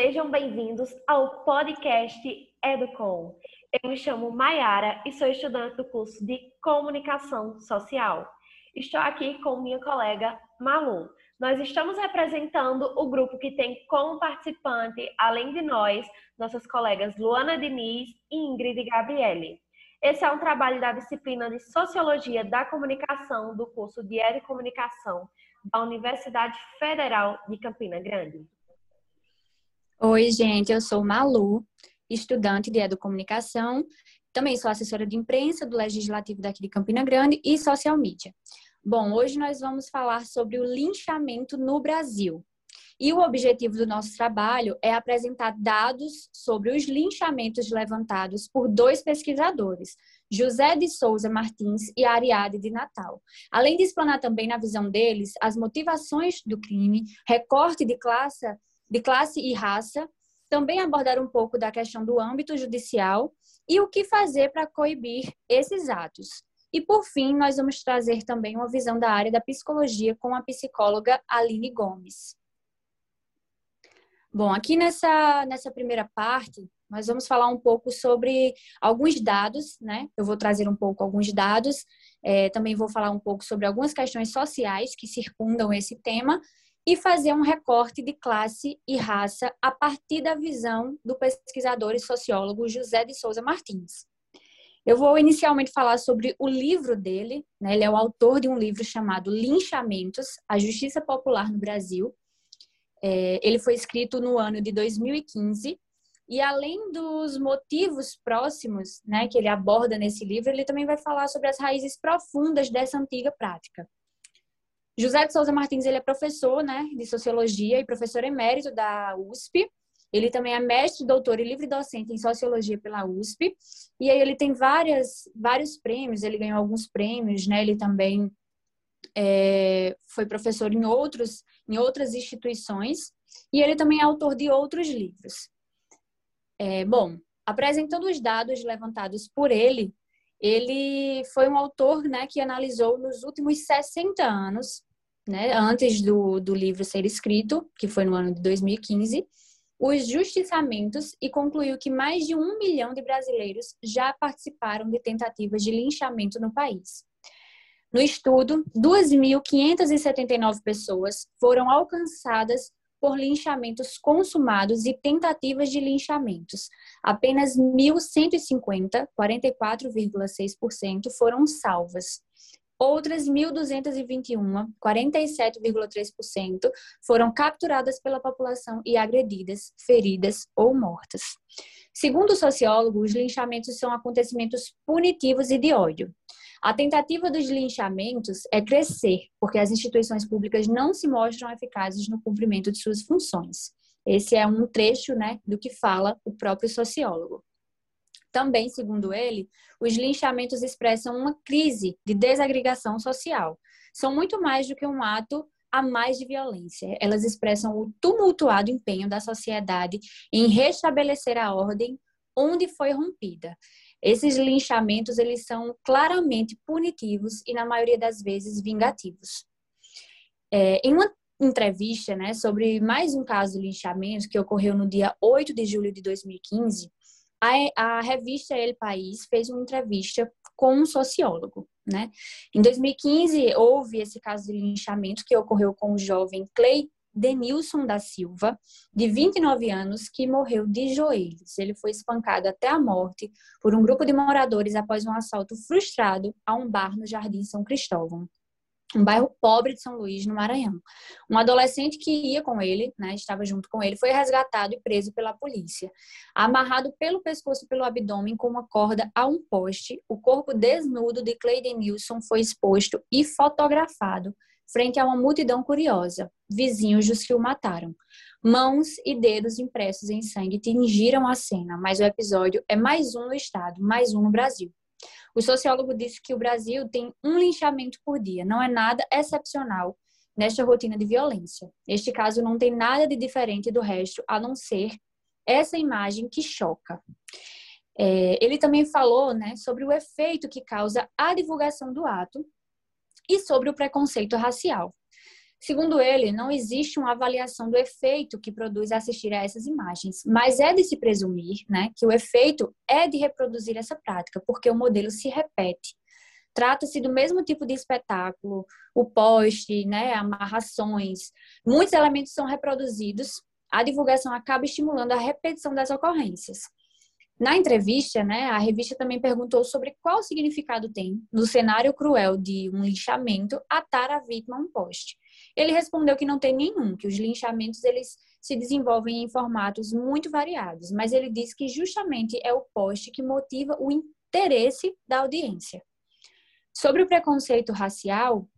sejam bem-vindos ao podcast Educom. Eu me chamo Maiara e sou estudante do curso de Comunicação Social. Estou aqui com minha colega Malu. Nós estamos representando o grupo que tem como participante, além de nós, nossas colegas Luana Diniz e Ingrid Gabriele. Esse é um trabalho da disciplina de Sociologia da Comunicação do curso de Comunicação da Universidade Federal de Campina Grande. Oi, gente, eu sou Malu, estudante de Educomunicação, também sou assessora de imprensa do Legislativo daqui de Campina Grande e social media. Bom, hoje nós vamos falar sobre o linchamento no Brasil. E o objetivo do nosso trabalho é apresentar dados sobre os linchamentos levantados por dois pesquisadores, José de Souza Martins e Ariade de Natal. Além de explanar também na visão deles as motivações do crime, recorte de classe, de classe e raça, também abordar um pouco da questão do âmbito judicial e o que fazer para coibir esses atos. E por fim, nós vamos trazer também uma visão da área da psicologia com a psicóloga Aline Gomes. Bom, aqui nessa, nessa primeira parte, nós vamos falar um pouco sobre alguns dados, né? Eu vou trazer um pouco alguns dados, é, também vou falar um pouco sobre algumas questões sociais que circundam esse tema e fazer um recorte de classe e raça a partir da visão do pesquisador e sociólogo José de Souza Martins. Eu vou inicialmente falar sobre o livro dele, né? ele é o autor de um livro chamado Linchamentos, a Justiça Popular no Brasil, é, ele foi escrito no ano de 2015 e além dos motivos próximos, né, que ele aborda nesse livro, ele também vai falar sobre as raízes profundas dessa antiga prática. José de Souza Martins, ele é professor, né, de sociologia e professor emérito da USP. Ele também é mestre, doutor e livre docente em sociologia pela USP. E aí ele tem várias, vários prêmios, ele ganhou alguns prêmios, né? Ele também é, foi professor em outros em outras instituições e ele também é autor de outros livros. É, bom, apresentando os dados levantados por ele, ele foi um autor né, que analisou nos últimos 60 anos, né, antes do, do livro ser escrito, que foi no ano de 2015, os justiçamentos e concluiu que mais de um milhão de brasileiros já participaram de tentativas de linchamento no país. No estudo, 2.579 pessoas foram alcançadas por linchamentos consumados e tentativas de linchamentos. Apenas 1.150, 44,6%, foram salvas. Outras 1.221, 47,3%, foram capturadas pela população e agredidas, feridas ou mortas. Segundo o sociólogo, os linchamentos são acontecimentos punitivos e de ódio. A tentativa dos linchamentos é crescer, porque as instituições públicas não se mostram eficazes no cumprimento de suas funções. Esse é um trecho né, do que fala o próprio sociólogo. Também, segundo ele, os linchamentos expressam uma crise de desagregação social. São muito mais do que um ato a mais de violência. Elas expressam o tumultuado empenho da sociedade em restabelecer a ordem onde foi rompida. Esses linchamentos, eles são claramente punitivos e, na maioria das vezes, vingativos. É, em uma entrevista né, sobre mais um caso de linchamento que ocorreu no dia 8 de julho de 2015, a, a revista El País fez uma entrevista com um sociólogo. Né? Em 2015, houve esse caso de linchamento que ocorreu com o jovem Clay Denilson da Silva, de 29 anos, que morreu de joelhos. Ele foi espancado até a morte por um grupo de moradores após um assalto frustrado a um bar no Jardim São Cristóvão um bairro pobre de São Luís, no Maranhão. Um adolescente que ia com ele, né, estava junto com ele, foi resgatado e preso pela polícia. Amarrado pelo pescoço e pelo abdômen com uma corda a um poste, o corpo desnudo de Cleiden Nilson foi exposto e fotografado frente a uma multidão curiosa, vizinhos dos que o mataram. Mãos e dedos impressos em sangue tingiram a cena, mas o episódio é mais um no estado, mais um no Brasil. O sociólogo disse que o Brasil tem um linchamento por dia, não é nada excepcional nesta rotina de violência. Este caso não tem nada de diferente do resto, a não ser essa imagem que choca. É, ele também falou né, sobre o efeito que causa a divulgação do ato e sobre o preconceito racial. Segundo ele, não existe uma avaliação do efeito que produz assistir a essas imagens, mas é de se presumir né, que o efeito é de reproduzir essa prática, porque o modelo se repete. Trata-se do mesmo tipo de espetáculo, o poste, né, amarrações, muitos elementos são reproduzidos, a divulgação acaba estimulando a repetição das ocorrências. Na entrevista, né, a revista também perguntou sobre qual significado tem, no cenário cruel de um linchamento, atar a vítima a um poste. Ele respondeu que não tem nenhum, que os linchamentos eles se desenvolvem em formatos muito variados, mas ele disse que justamente é o poste que motiva o interesse da audiência. Sobre o preconceito racial,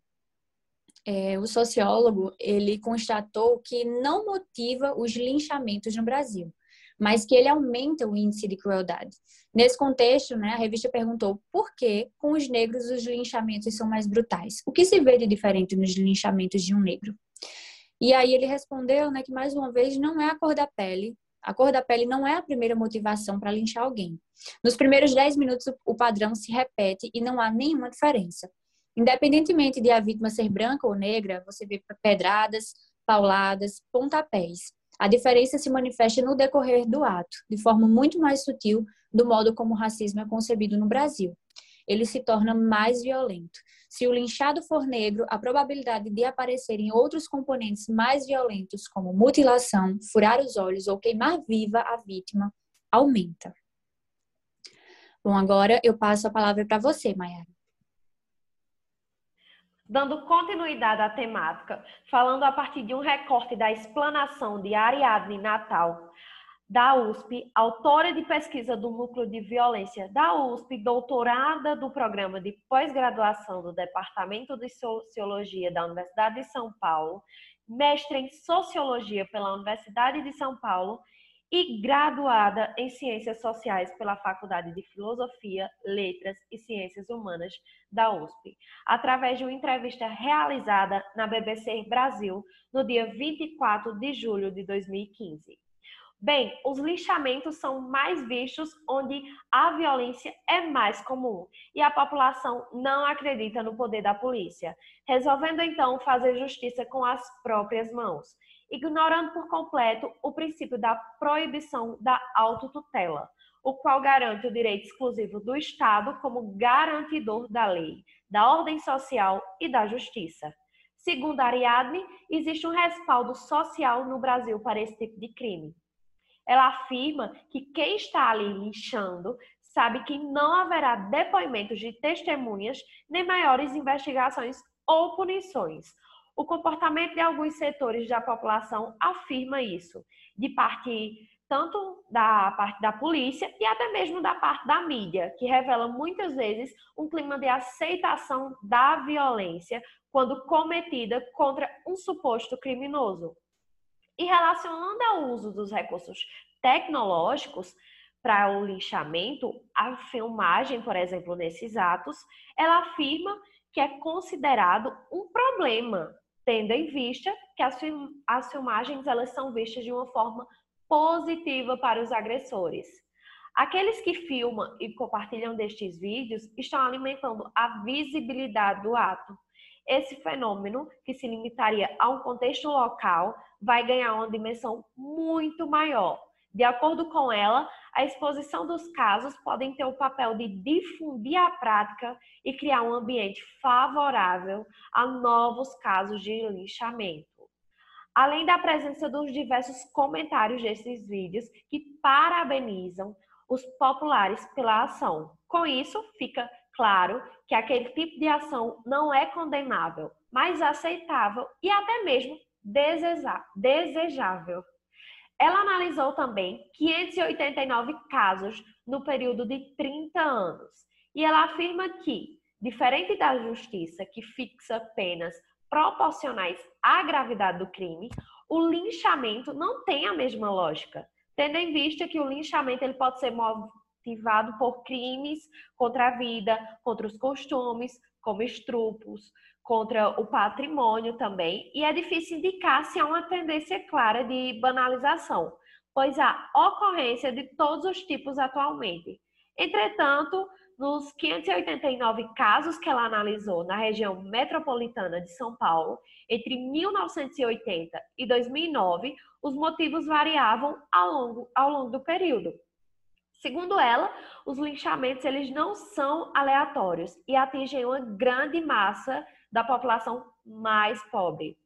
é, o sociólogo ele constatou que não motiva os linchamentos no Brasil, mas que ele aumenta o índice de crueldade. Nesse contexto, né, a revista perguntou por que com os negros os linchamentos são mais brutais. O que se vê de diferente nos linchamentos de um negro? E aí ele respondeu né, que, mais uma vez, não é a cor da pele. A cor da pele não é a primeira motivação para linchar alguém. Nos primeiros 10 minutos, o padrão se repete e não há nenhuma diferença. Independentemente de a vítima ser branca ou negra, você vê pedradas, pauladas, pontapés. A diferença se manifesta no decorrer do ato, de forma muito mais sutil do modo como o racismo é concebido no Brasil. Ele se torna mais violento. Se o linchado for negro, a probabilidade de aparecerem outros componentes mais violentos, como mutilação, furar os olhos ou queimar viva a vítima, aumenta. Bom, agora eu passo a palavra para você, Mayara. Dando continuidade à temática, falando a partir de um recorte da explanação de Ariadne Natal, da USP, autora de pesquisa do Núcleo de Violência da USP, doutorada do programa de pós-graduação do Departamento de Sociologia da Universidade de São Paulo, mestre em Sociologia pela Universidade de São Paulo e graduada em Ciências Sociais pela Faculdade de Filosofia, Letras e Ciências Humanas da USP, através de uma entrevista realizada na BBC Brasil no dia 24 de julho de 2015. Bem, os lixamentos são mais vistos onde a violência é mais comum e a população não acredita no poder da polícia, resolvendo então fazer justiça com as próprias mãos ignorando por completo o princípio da proibição da autotutela, o qual garante o direito exclusivo do Estado como garantidor da lei, da ordem social e da justiça. Segundo Ariadne, existe um respaldo social no Brasil para esse tipo de crime. Ela afirma que quem está ali linchando sabe que não haverá depoimentos de testemunhas nem maiores investigações ou punições, o comportamento de alguns setores da população afirma isso, de parte tanto da parte da polícia e até mesmo da parte da mídia, que revela muitas vezes um clima de aceitação da violência quando cometida contra um suposto criminoso. E relacionando ao uso dos recursos tecnológicos para o linchamento, a filmagem, por exemplo, nesses atos, ela afirma que é considerado um problema tendo em vista que as, as filmagens elas são vistas de uma forma positiva para os agressores. Aqueles que filmam e compartilham destes vídeos estão alimentando a visibilidade do ato. Esse fenômeno, que se limitaria a um contexto local, vai ganhar uma dimensão muito maior, de acordo com ela, a exposição dos casos podem ter o papel de difundir a prática e criar um ambiente favorável a novos casos de linchamento. Além da presença dos diversos comentários desses vídeos que parabenizam os populares pela ação. Com isso, fica claro que aquele tipo de ação não é condenável, mas aceitável e até mesmo desejável. Ela analisou também 589 casos no período de 30 anos. E ela afirma que, diferente da justiça que fixa penas proporcionais à gravidade do crime, o linchamento não tem a mesma lógica, tendo em vista que o linchamento ele pode ser motivado por crimes contra a vida, contra os costumes, como estrupos, contra o patrimônio também, e é difícil indicar se há uma tendência clara de banalização, pois há ocorrência de todos os tipos atualmente. Entretanto, nos 589 casos que ela analisou na região metropolitana de São Paulo, entre 1980 e 2009, os motivos variavam ao longo, ao longo do período. Segundo ela, os linchamentos eles não são aleatórios e atingem uma grande massa da população mais pobre.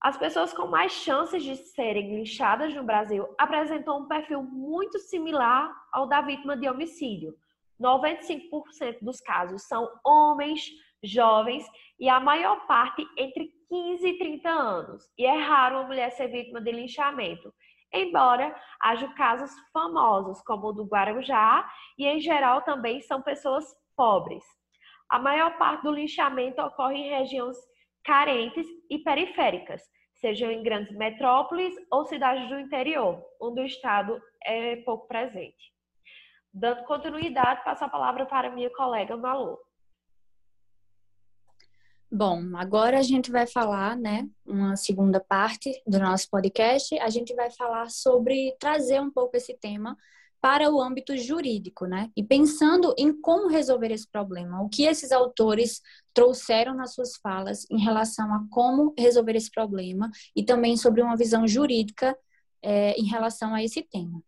As pessoas com mais chances de serem linchadas no Brasil apresentam um perfil muito similar ao da vítima de homicídio. 95% dos casos são homens, jovens e a maior parte entre 15 e 30 anos. E é raro uma mulher ser vítima de linchamento, embora haja casos famosos, como o do Guarujá, e em geral também são pessoas pobres. A maior parte do linchamento ocorre em regiões carentes e periféricas, sejam em grandes metrópoles ou cidades do interior, onde o Estado é pouco presente. Dando continuidade, passo a palavra para minha colega Malu. Bom, agora a gente vai falar, né, uma segunda parte do nosso podcast. A gente vai falar sobre trazer um pouco esse tema para o âmbito jurídico, né? E pensando em como resolver esse problema, o que esses autores trouxeram nas suas falas em relação a como resolver esse problema e também sobre uma visão jurídica é, em relação a esse tema.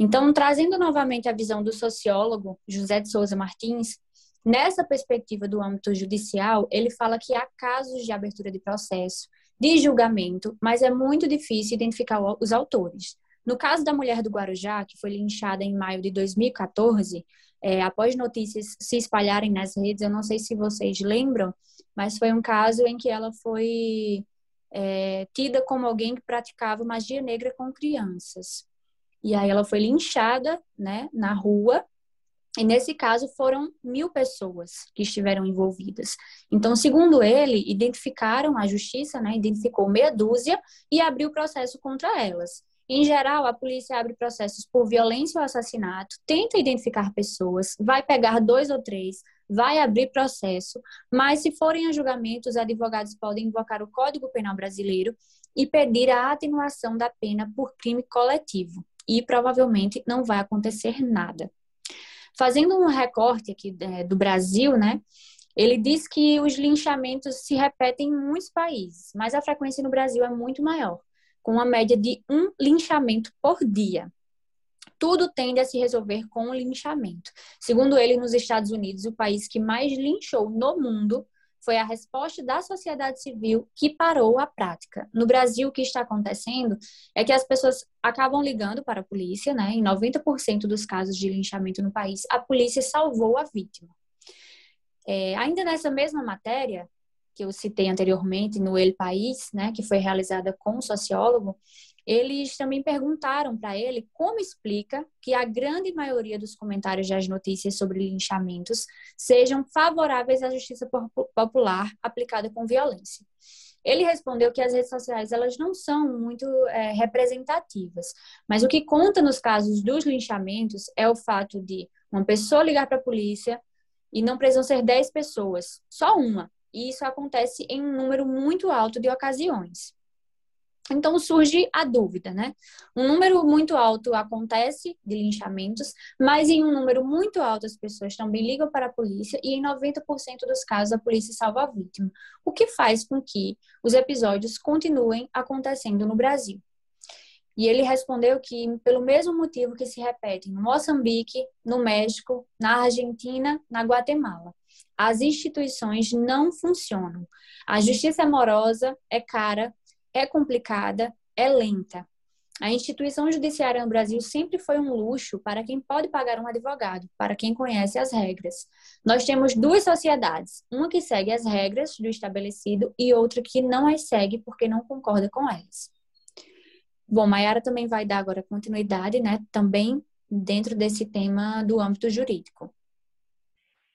Então, trazendo novamente a visão do sociólogo José de Souza Martins, nessa perspectiva do âmbito judicial, ele fala que há casos de abertura de processo, de julgamento, mas é muito difícil identificar os autores. No caso da mulher do Guarujá, que foi linchada em maio de 2014, é, após notícias se espalharem nas redes, eu não sei se vocês lembram, mas foi um caso em que ela foi é, tida como alguém que praticava magia negra com crianças. E aí ela foi linchada, né, na rua. E nesse caso foram mil pessoas que estiveram envolvidas. Então, segundo ele, identificaram a justiça, né, identificou meia dúzia e abriu processo contra elas. Em geral, a polícia abre processos por violência ou assassinato, tenta identificar pessoas, vai pegar dois ou três, vai abrir processo, mas se forem a julgamento, os advogados podem invocar o Código Penal Brasileiro e pedir a atenuação da pena por crime coletivo. E provavelmente não vai acontecer nada. Fazendo um recorte aqui é, do Brasil, né? Ele diz que os linchamentos se repetem em muitos países, mas a frequência no Brasil é muito maior com uma média de um linchamento por dia. Tudo tende a se resolver com o linchamento. Segundo ele, nos Estados Unidos, o país que mais linchou no mundo foi a resposta da sociedade civil que parou a prática. No Brasil, o que está acontecendo é que as pessoas acabam ligando para a polícia, né? Em 90% dos casos de linchamento no país, a polícia salvou a vítima. É, ainda nessa mesma matéria, que eu citei anteriormente no El País, né, que foi realizada com um sociólogo, eles também perguntaram para ele como explica que a grande maioria dos comentários das notícias sobre linchamentos sejam favoráveis à justiça popular aplicada com violência. Ele respondeu que as redes sociais elas não são muito é, representativas, mas o que conta nos casos dos linchamentos é o fato de uma pessoa ligar para a polícia e não precisam ser 10 pessoas, só uma, e isso acontece em um número muito alto de ocasiões. Então surge a dúvida, né? Um número muito alto acontece de linchamentos, mas em um número muito alto as pessoas também ligam para a polícia e em 90% dos casos a polícia salva a vítima, o que faz com que os episódios continuem acontecendo no Brasil. E ele respondeu que pelo mesmo motivo que se repete no Moçambique, no México, na Argentina, na Guatemala as instituições não funcionam. A justiça amorosa é cara, é complicada, é lenta. A instituição judiciária no Brasil sempre foi um luxo para quem pode pagar um advogado, para quem conhece as regras. Nós temos duas sociedades, uma que segue as regras do estabelecido e outra que não as segue porque não concorda com elas. Bom, Mayara também vai dar agora continuidade, né, também dentro desse tema do âmbito jurídico.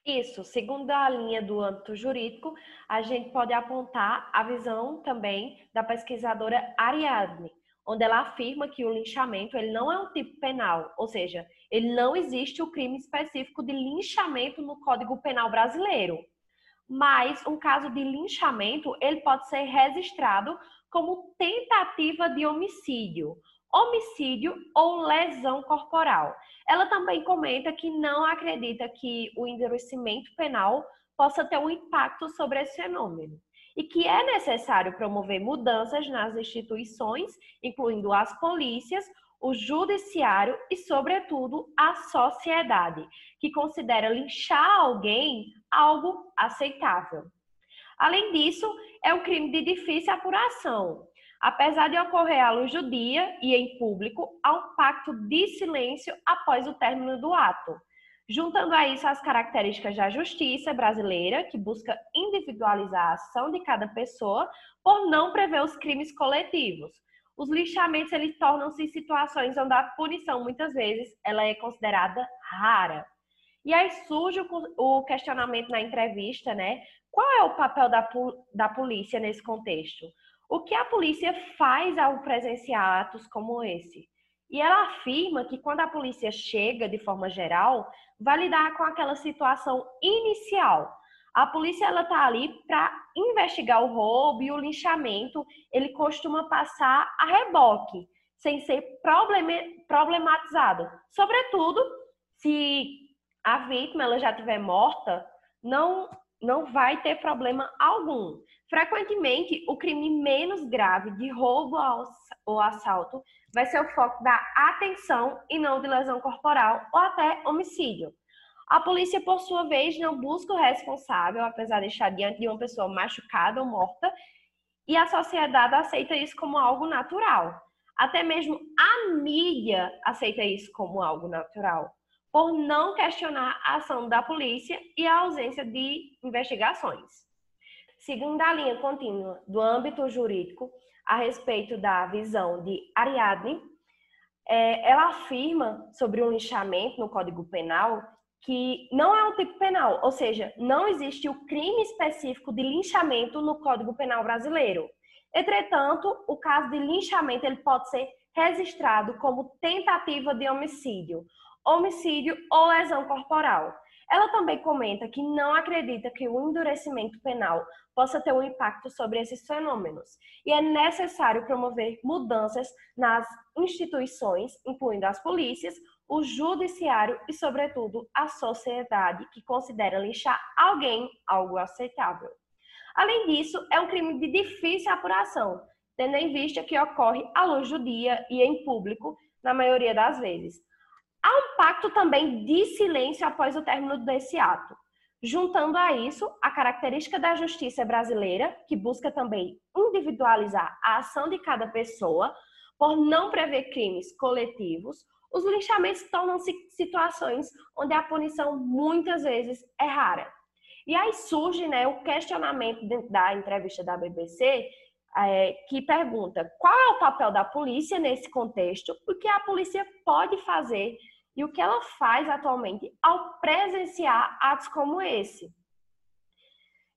Isso, segundo a linha do âmbito jurídico, a gente pode apontar a visão também da pesquisadora Ariadne, onde ela afirma que o linchamento ele não é um tipo penal, ou seja, ele não existe o crime específico de linchamento no Código Penal brasileiro. Mas um caso de linchamento, ele pode ser registrado como tentativa de homicídio, homicídio ou lesão corporal. Ela também comenta que não acredita que o endurecimento penal possa ter um impacto sobre esse fenômeno e que é necessário promover mudanças nas instituições, incluindo as polícias, o judiciário e, sobretudo, a sociedade, que considera linchar alguém algo aceitável. Além disso, é um crime de difícil apuração. Apesar de ocorrer à luz do dia e em público, há um pacto de silêncio após o término do ato. Juntando a isso as características da justiça brasileira, que busca individualizar a ação de cada pessoa por não prever os crimes coletivos. Os lixamentos eles tornam-se situações onde a punição muitas vezes ela é considerada rara. E aí surge o questionamento na entrevista, né? Qual é o papel da, da polícia nesse contexto? O que a polícia faz ao presenciar atos como esse? E ela afirma que quando a polícia chega, de forma geral, vai lidar com aquela situação inicial. A polícia ela tá ali para investigar o roubo e o linchamento. Ele costuma passar a reboque, sem ser problematizado. Sobretudo se a vítima ela já estiver morta, não, não vai ter problema algum. Frequentemente, o crime menos grave de roubo ou assalto vai ser o foco da atenção e não de lesão corporal ou até homicídio. A polícia, por sua vez, não busca o responsável, apesar de estar diante de uma pessoa machucada ou morta, e a sociedade aceita isso como algo natural. Até mesmo a mídia aceita isso como algo natural por não questionar a ação da polícia e a ausência de investigações. Segundo a linha contínua do âmbito jurídico a respeito da visão de Ariadne, é, ela afirma sobre o linchamento no Código Penal que não é um tipo penal, ou seja, não existe o crime específico de linchamento no Código Penal brasileiro. Entretanto, o caso de linchamento ele pode ser registrado como tentativa de homicídio, homicídio ou lesão corporal. Ela também comenta que não acredita que o endurecimento penal possa ter um impacto sobre esses fenômenos e é necessário promover mudanças nas instituições, incluindo as polícias, o judiciário e, sobretudo, a sociedade que considera lixar alguém algo aceitável. Além disso, é um crime de difícil apuração, tendo em vista que ocorre à luz do dia e em público, na maioria das vezes. Há um pacto também de silêncio após o término desse ato. Juntando a isso a característica da justiça brasileira, que busca também individualizar a ação de cada pessoa, por não prever crimes coletivos, os linchamentos tornam-se situações onde a punição muitas vezes é rara. E aí surge né, o questionamento da entrevista da BBC, é, que pergunta qual é o papel da polícia nesse contexto, o que a polícia pode fazer e o que ela faz atualmente ao presenciar atos como esse.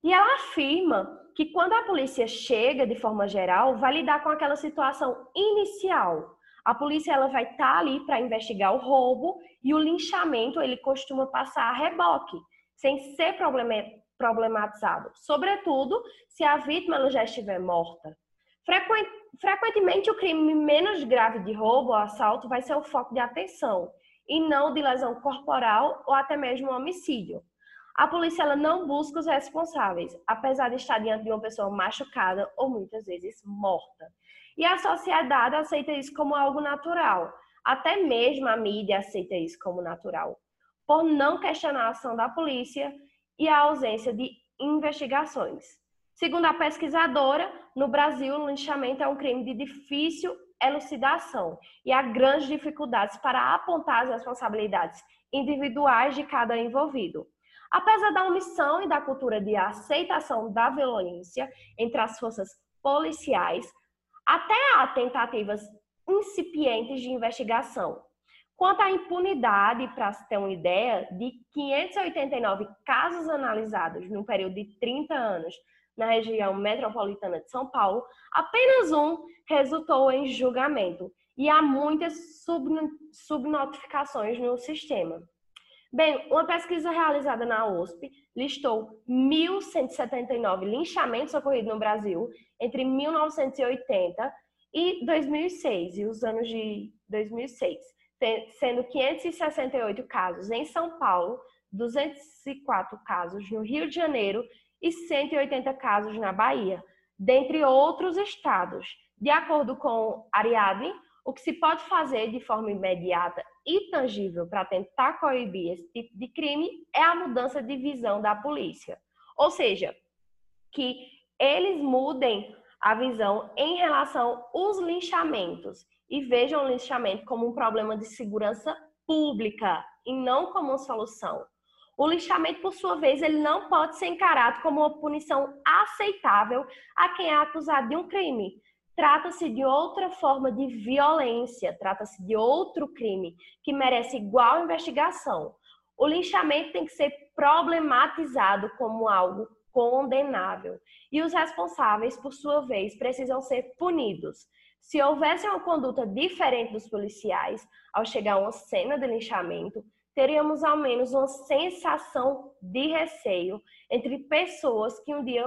E ela afirma que quando a polícia chega de forma geral, vai lidar com aquela situação inicial. A polícia ela vai estar tá ali para investigar o roubo e o linchamento ele costuma passar a reboque, sem ser problematizado, sobretudo se a vítima ela já estiver morta. Frequentemente, o crime menos grave de roubo ou assalto vai ser o foco de atenção e não de lesão corporal ou até mesmo homicídio. A polícia ela não busca os responsáveis, apesar de estar diante de uma pessoa machucada ou muitas vezes morta. E a sociedade aceita isso como algo natural. Até mesmo a mídia aceita isso como natural, por não questionar a ação da polícia e a ausência de investigações. Segundo a pesquisadora, no Brasil, o linchamento é um crime de difícil elucidação e há grandes dificuldades para apontar as responsabilidades individuais de cada envolvido. Apesar da omissão e da cultura de aceitação da violência entre as forças policiais, até há tentativas incipientes de investigação. Quanto à impunidade, para se ter uma ideia, de 589 casos analisados no período de 30 anos na região metropolitana de São Paulo, apenas um resultou em julgamento e há muitas subnotificações no sistema. Bem, uma pesquisa realizada na USP listou 1.179 linchamentos ocorridos no Brasil entre 1980 e 2006, e os anos de 2006, sendo 568 casos em São Paulo, 204 casos no Rio de Janeiro e 180 casos na Bahia, dentre outros estados. De acordo com Ariadne, o que se pode fazer de forma imediata e tangível para tentar coibir esse tipo de crime é a mudança de visão da polícia. Ou seja, que eles mudem a visão em relação aos linchamentos e vejam o linchamento como um problema de segurança pública e não como uma solução. O lixamento, por sua vez, ele não pode ser encarado como uma punição aceitável a quem é acusado de um crime. Trata-se de outra forma de violência, trata-se de outro crime que merece igual investigação. O linchamento tem que ser problematizado como algo condenável e os responsáveis, por sua vez, precisam ser punidos. Se houvesse uma conduta diferente dos policiais ao chegar a uma cena de linchamento, teríamos ao menos uma sensação de receio entre pessoas que um dia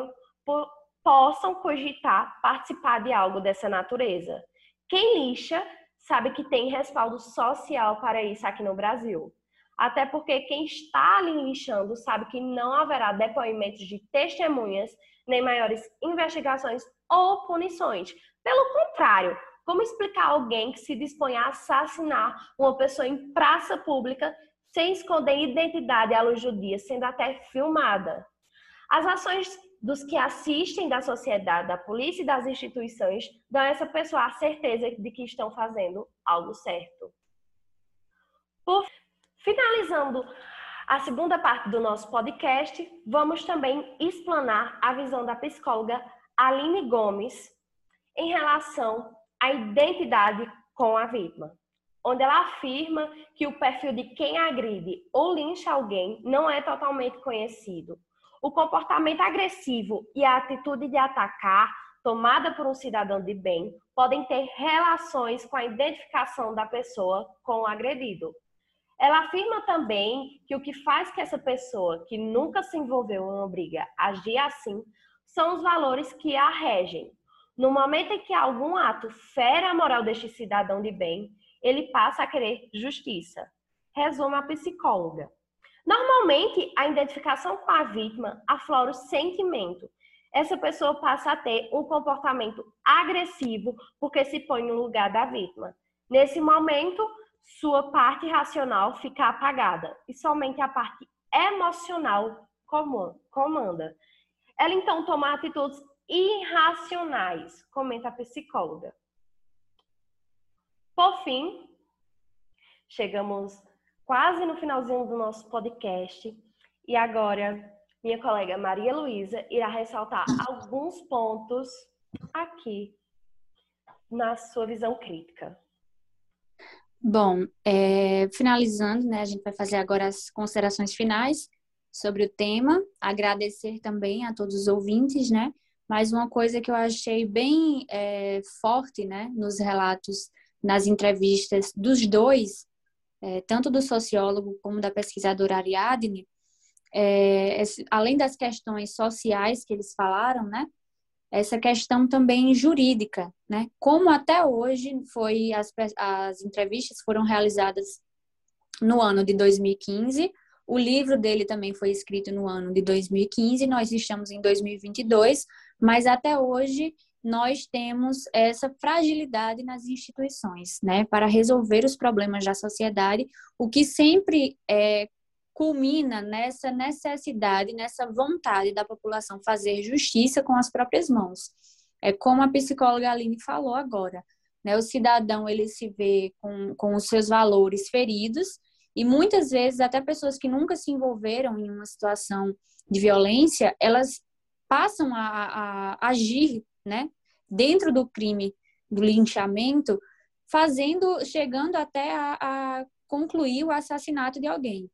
possam cogitar participar de algo dessa natureza. Quem lixa sabe que tem respaldo social para isso aqui no Brasil. Até porque quem está ali lixando sabe que não haverá depoimentos de testemunhas, nem maiores investigações ou punições. Pelo contrário, como explicar alguém que se dispõe a assassinar uma pessoa em praça pública sem esconder identidade à luz do dia, sendo até filmada. As ações dos que assistem da sociedade, da polícia e das instituições dão a essa pessoa a certeza de que estão fazendo algo certo. Por finalizando a segunda parte do nosso podcast, vamos também explanar a visão da psicóloga Aline Gomes em relação à identidade com a vítima onde ela afirma que o perfil de quem agride ou lincha alguém não é totalmente conhecido. O comportamento agressivo e a atitude de atacar, tomada por um cidadão de bem, podem ter relações com a identificação da pessoa com o agredido. Ela afirma também que o que faz que essa pessoa que nunca se envolveu em uma briga agir assim são os valores que a regem. No momento em que algum ato fere a moral deste cidadão de bem, ele passa a querer justiça. Resume a psicóloga. Normalmente, a identificação com a vítima aflora o sentimento. Essa pessoa passa a ter um comportamento agressivo porque se põe no lugar da vítima. Nesse momento, sua parte racional fica apagada e somente a parte emocional comanda. Ela então toma atitudes irracionais, comenta a psicóloga. Por fim, chegamos quase no finalzinho do nosso podcast e agora minha colega Maria Luísa irá ressaltar alguns pontos aqui na sua visão crítica. Bom, é, finalizando, né, a gente vai fazer agora as considerações finais sobre o tema. Agradecer também a todos os ouvintes, né? Mas uma coisa que eu achei bem é, forte, né, nos relatos nas entrevistas dos dois, é, tanto do sociólogo como da pesquisadora Ariadne, é, além das questões sociais que eles falaram, né, essa questão também jurídica, né, como até hoje foi as, as entrevistas foram realizadas no ano de 2015, o livro dele também foi escrito no ano de 2015, nós estamos em 2022, mas até hoje nós temos essa fragilidade nas instituições, né, para resolver os problemas da sociedade, o que sempre é, culmina nessa necessidade, nessa vontade da população fazer justiça com as próprias mãos. É como a psicóloga Aline falou agora, né, o cidadão ele se vê com, com os seus valores feridos e muitas vezes até pessoas que nunca se envolveram em uma situação de violência, elas passam a, a agir né, dentro do crime do linchamento, fazendo, chegando até a, a concluir o assassinato de alguém.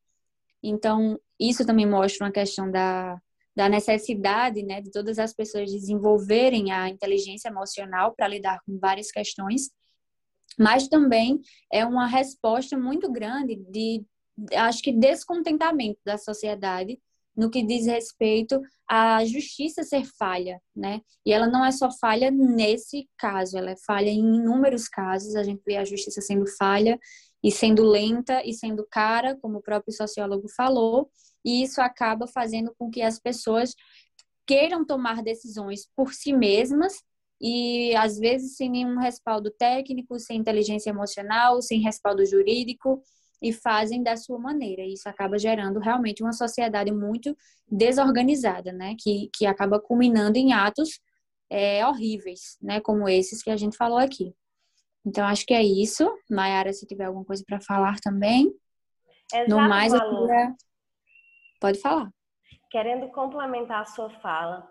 Então, isso também mostra uma questão da, da necessidade né, de todas as pessoas desenvolverem a inteligência emocional para lidar com várias questões, mas também é uma resposta muito grande de, acho que, descontentamento da sociedade no que diz respeito à justiça ser falha, né? E ela não é só falha nesse caso, ela é falha em inúmeros casos. A gente vê a justiça sendo falha e sendo lenta e sendo cara, como o próprio sociólogo falou, e isso acaba fazendo com que as pessoas queiram tomar decisões por si mesmas e às vezes sem nenhum respaldo técnico, sem inteligência emocional, sem respaldo jurídico e fazem da sua maneira. E isso acaba gerando realmente uma sociedade muito desorganizada, né? Que, que acaba culminando em atos é, horríveis, né? Como esses que a gente falou aqui. Então, acho que é isso. Mayara, se tiver alguma coisa para falar também. Exato, no mais, queria... pode falar. Querendo complementar a sua fala,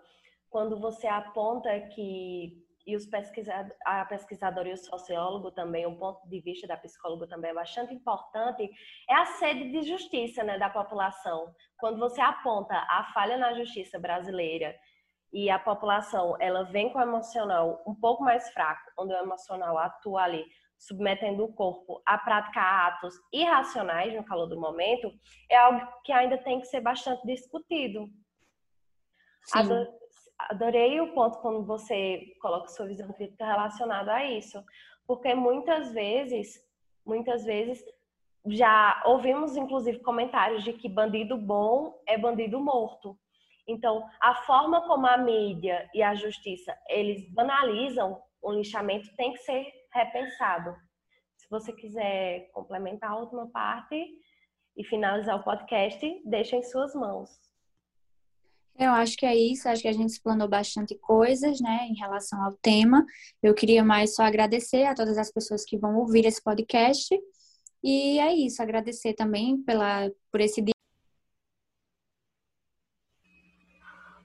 quando você aponta que e os pesquisadores, a pesquisadora e o sociólogo também, um ponto de vista da psicóloga também é bastante importante, é a sede de justiça né, da população. Quando você aponta a falha na justiça brasileira e a população ela vem com o emocional um pouco mais fraco, onde o emocional atua ali, submetendo o corpo a praticar atos irracionais no calor do momento, é algo que ainda tem que ser bastante discutido. Sim adorei o ponto quando você coloca sua visão crítica relacionada a isso, porque muitas vezes, muitas vezes já ouvimos inclusive comentários de que bandido bom é bandido morto. Então, a forma como a mídia e a justiça eles banalizam o linchamento tem que ser repensado. Se você quiser complementar a última parte e finalizar o podcast, deixa em suas mãos. Eu acho que é isso, acho que a gente explanou bastante coisas, né, em relação ao tema. Eu queria mais só agradecer a todas as pessoas que vão ouvir esse podcast. E é isso, agradecer também pela, por esse dia.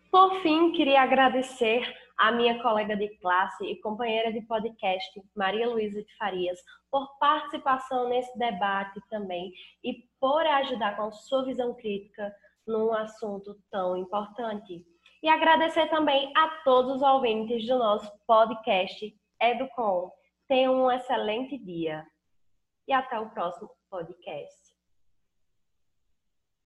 Por fim, queria agradecer a minha colega de classe e companheira de podcast, Maria Luísa de Farias, por participação nesse debate também e por ajudar com sua visão crítica num assunto tão importante. E agradecer também a todos os ouvintes do nosso podcast Educom. Tenham um excelente dia e até o próximo podcast.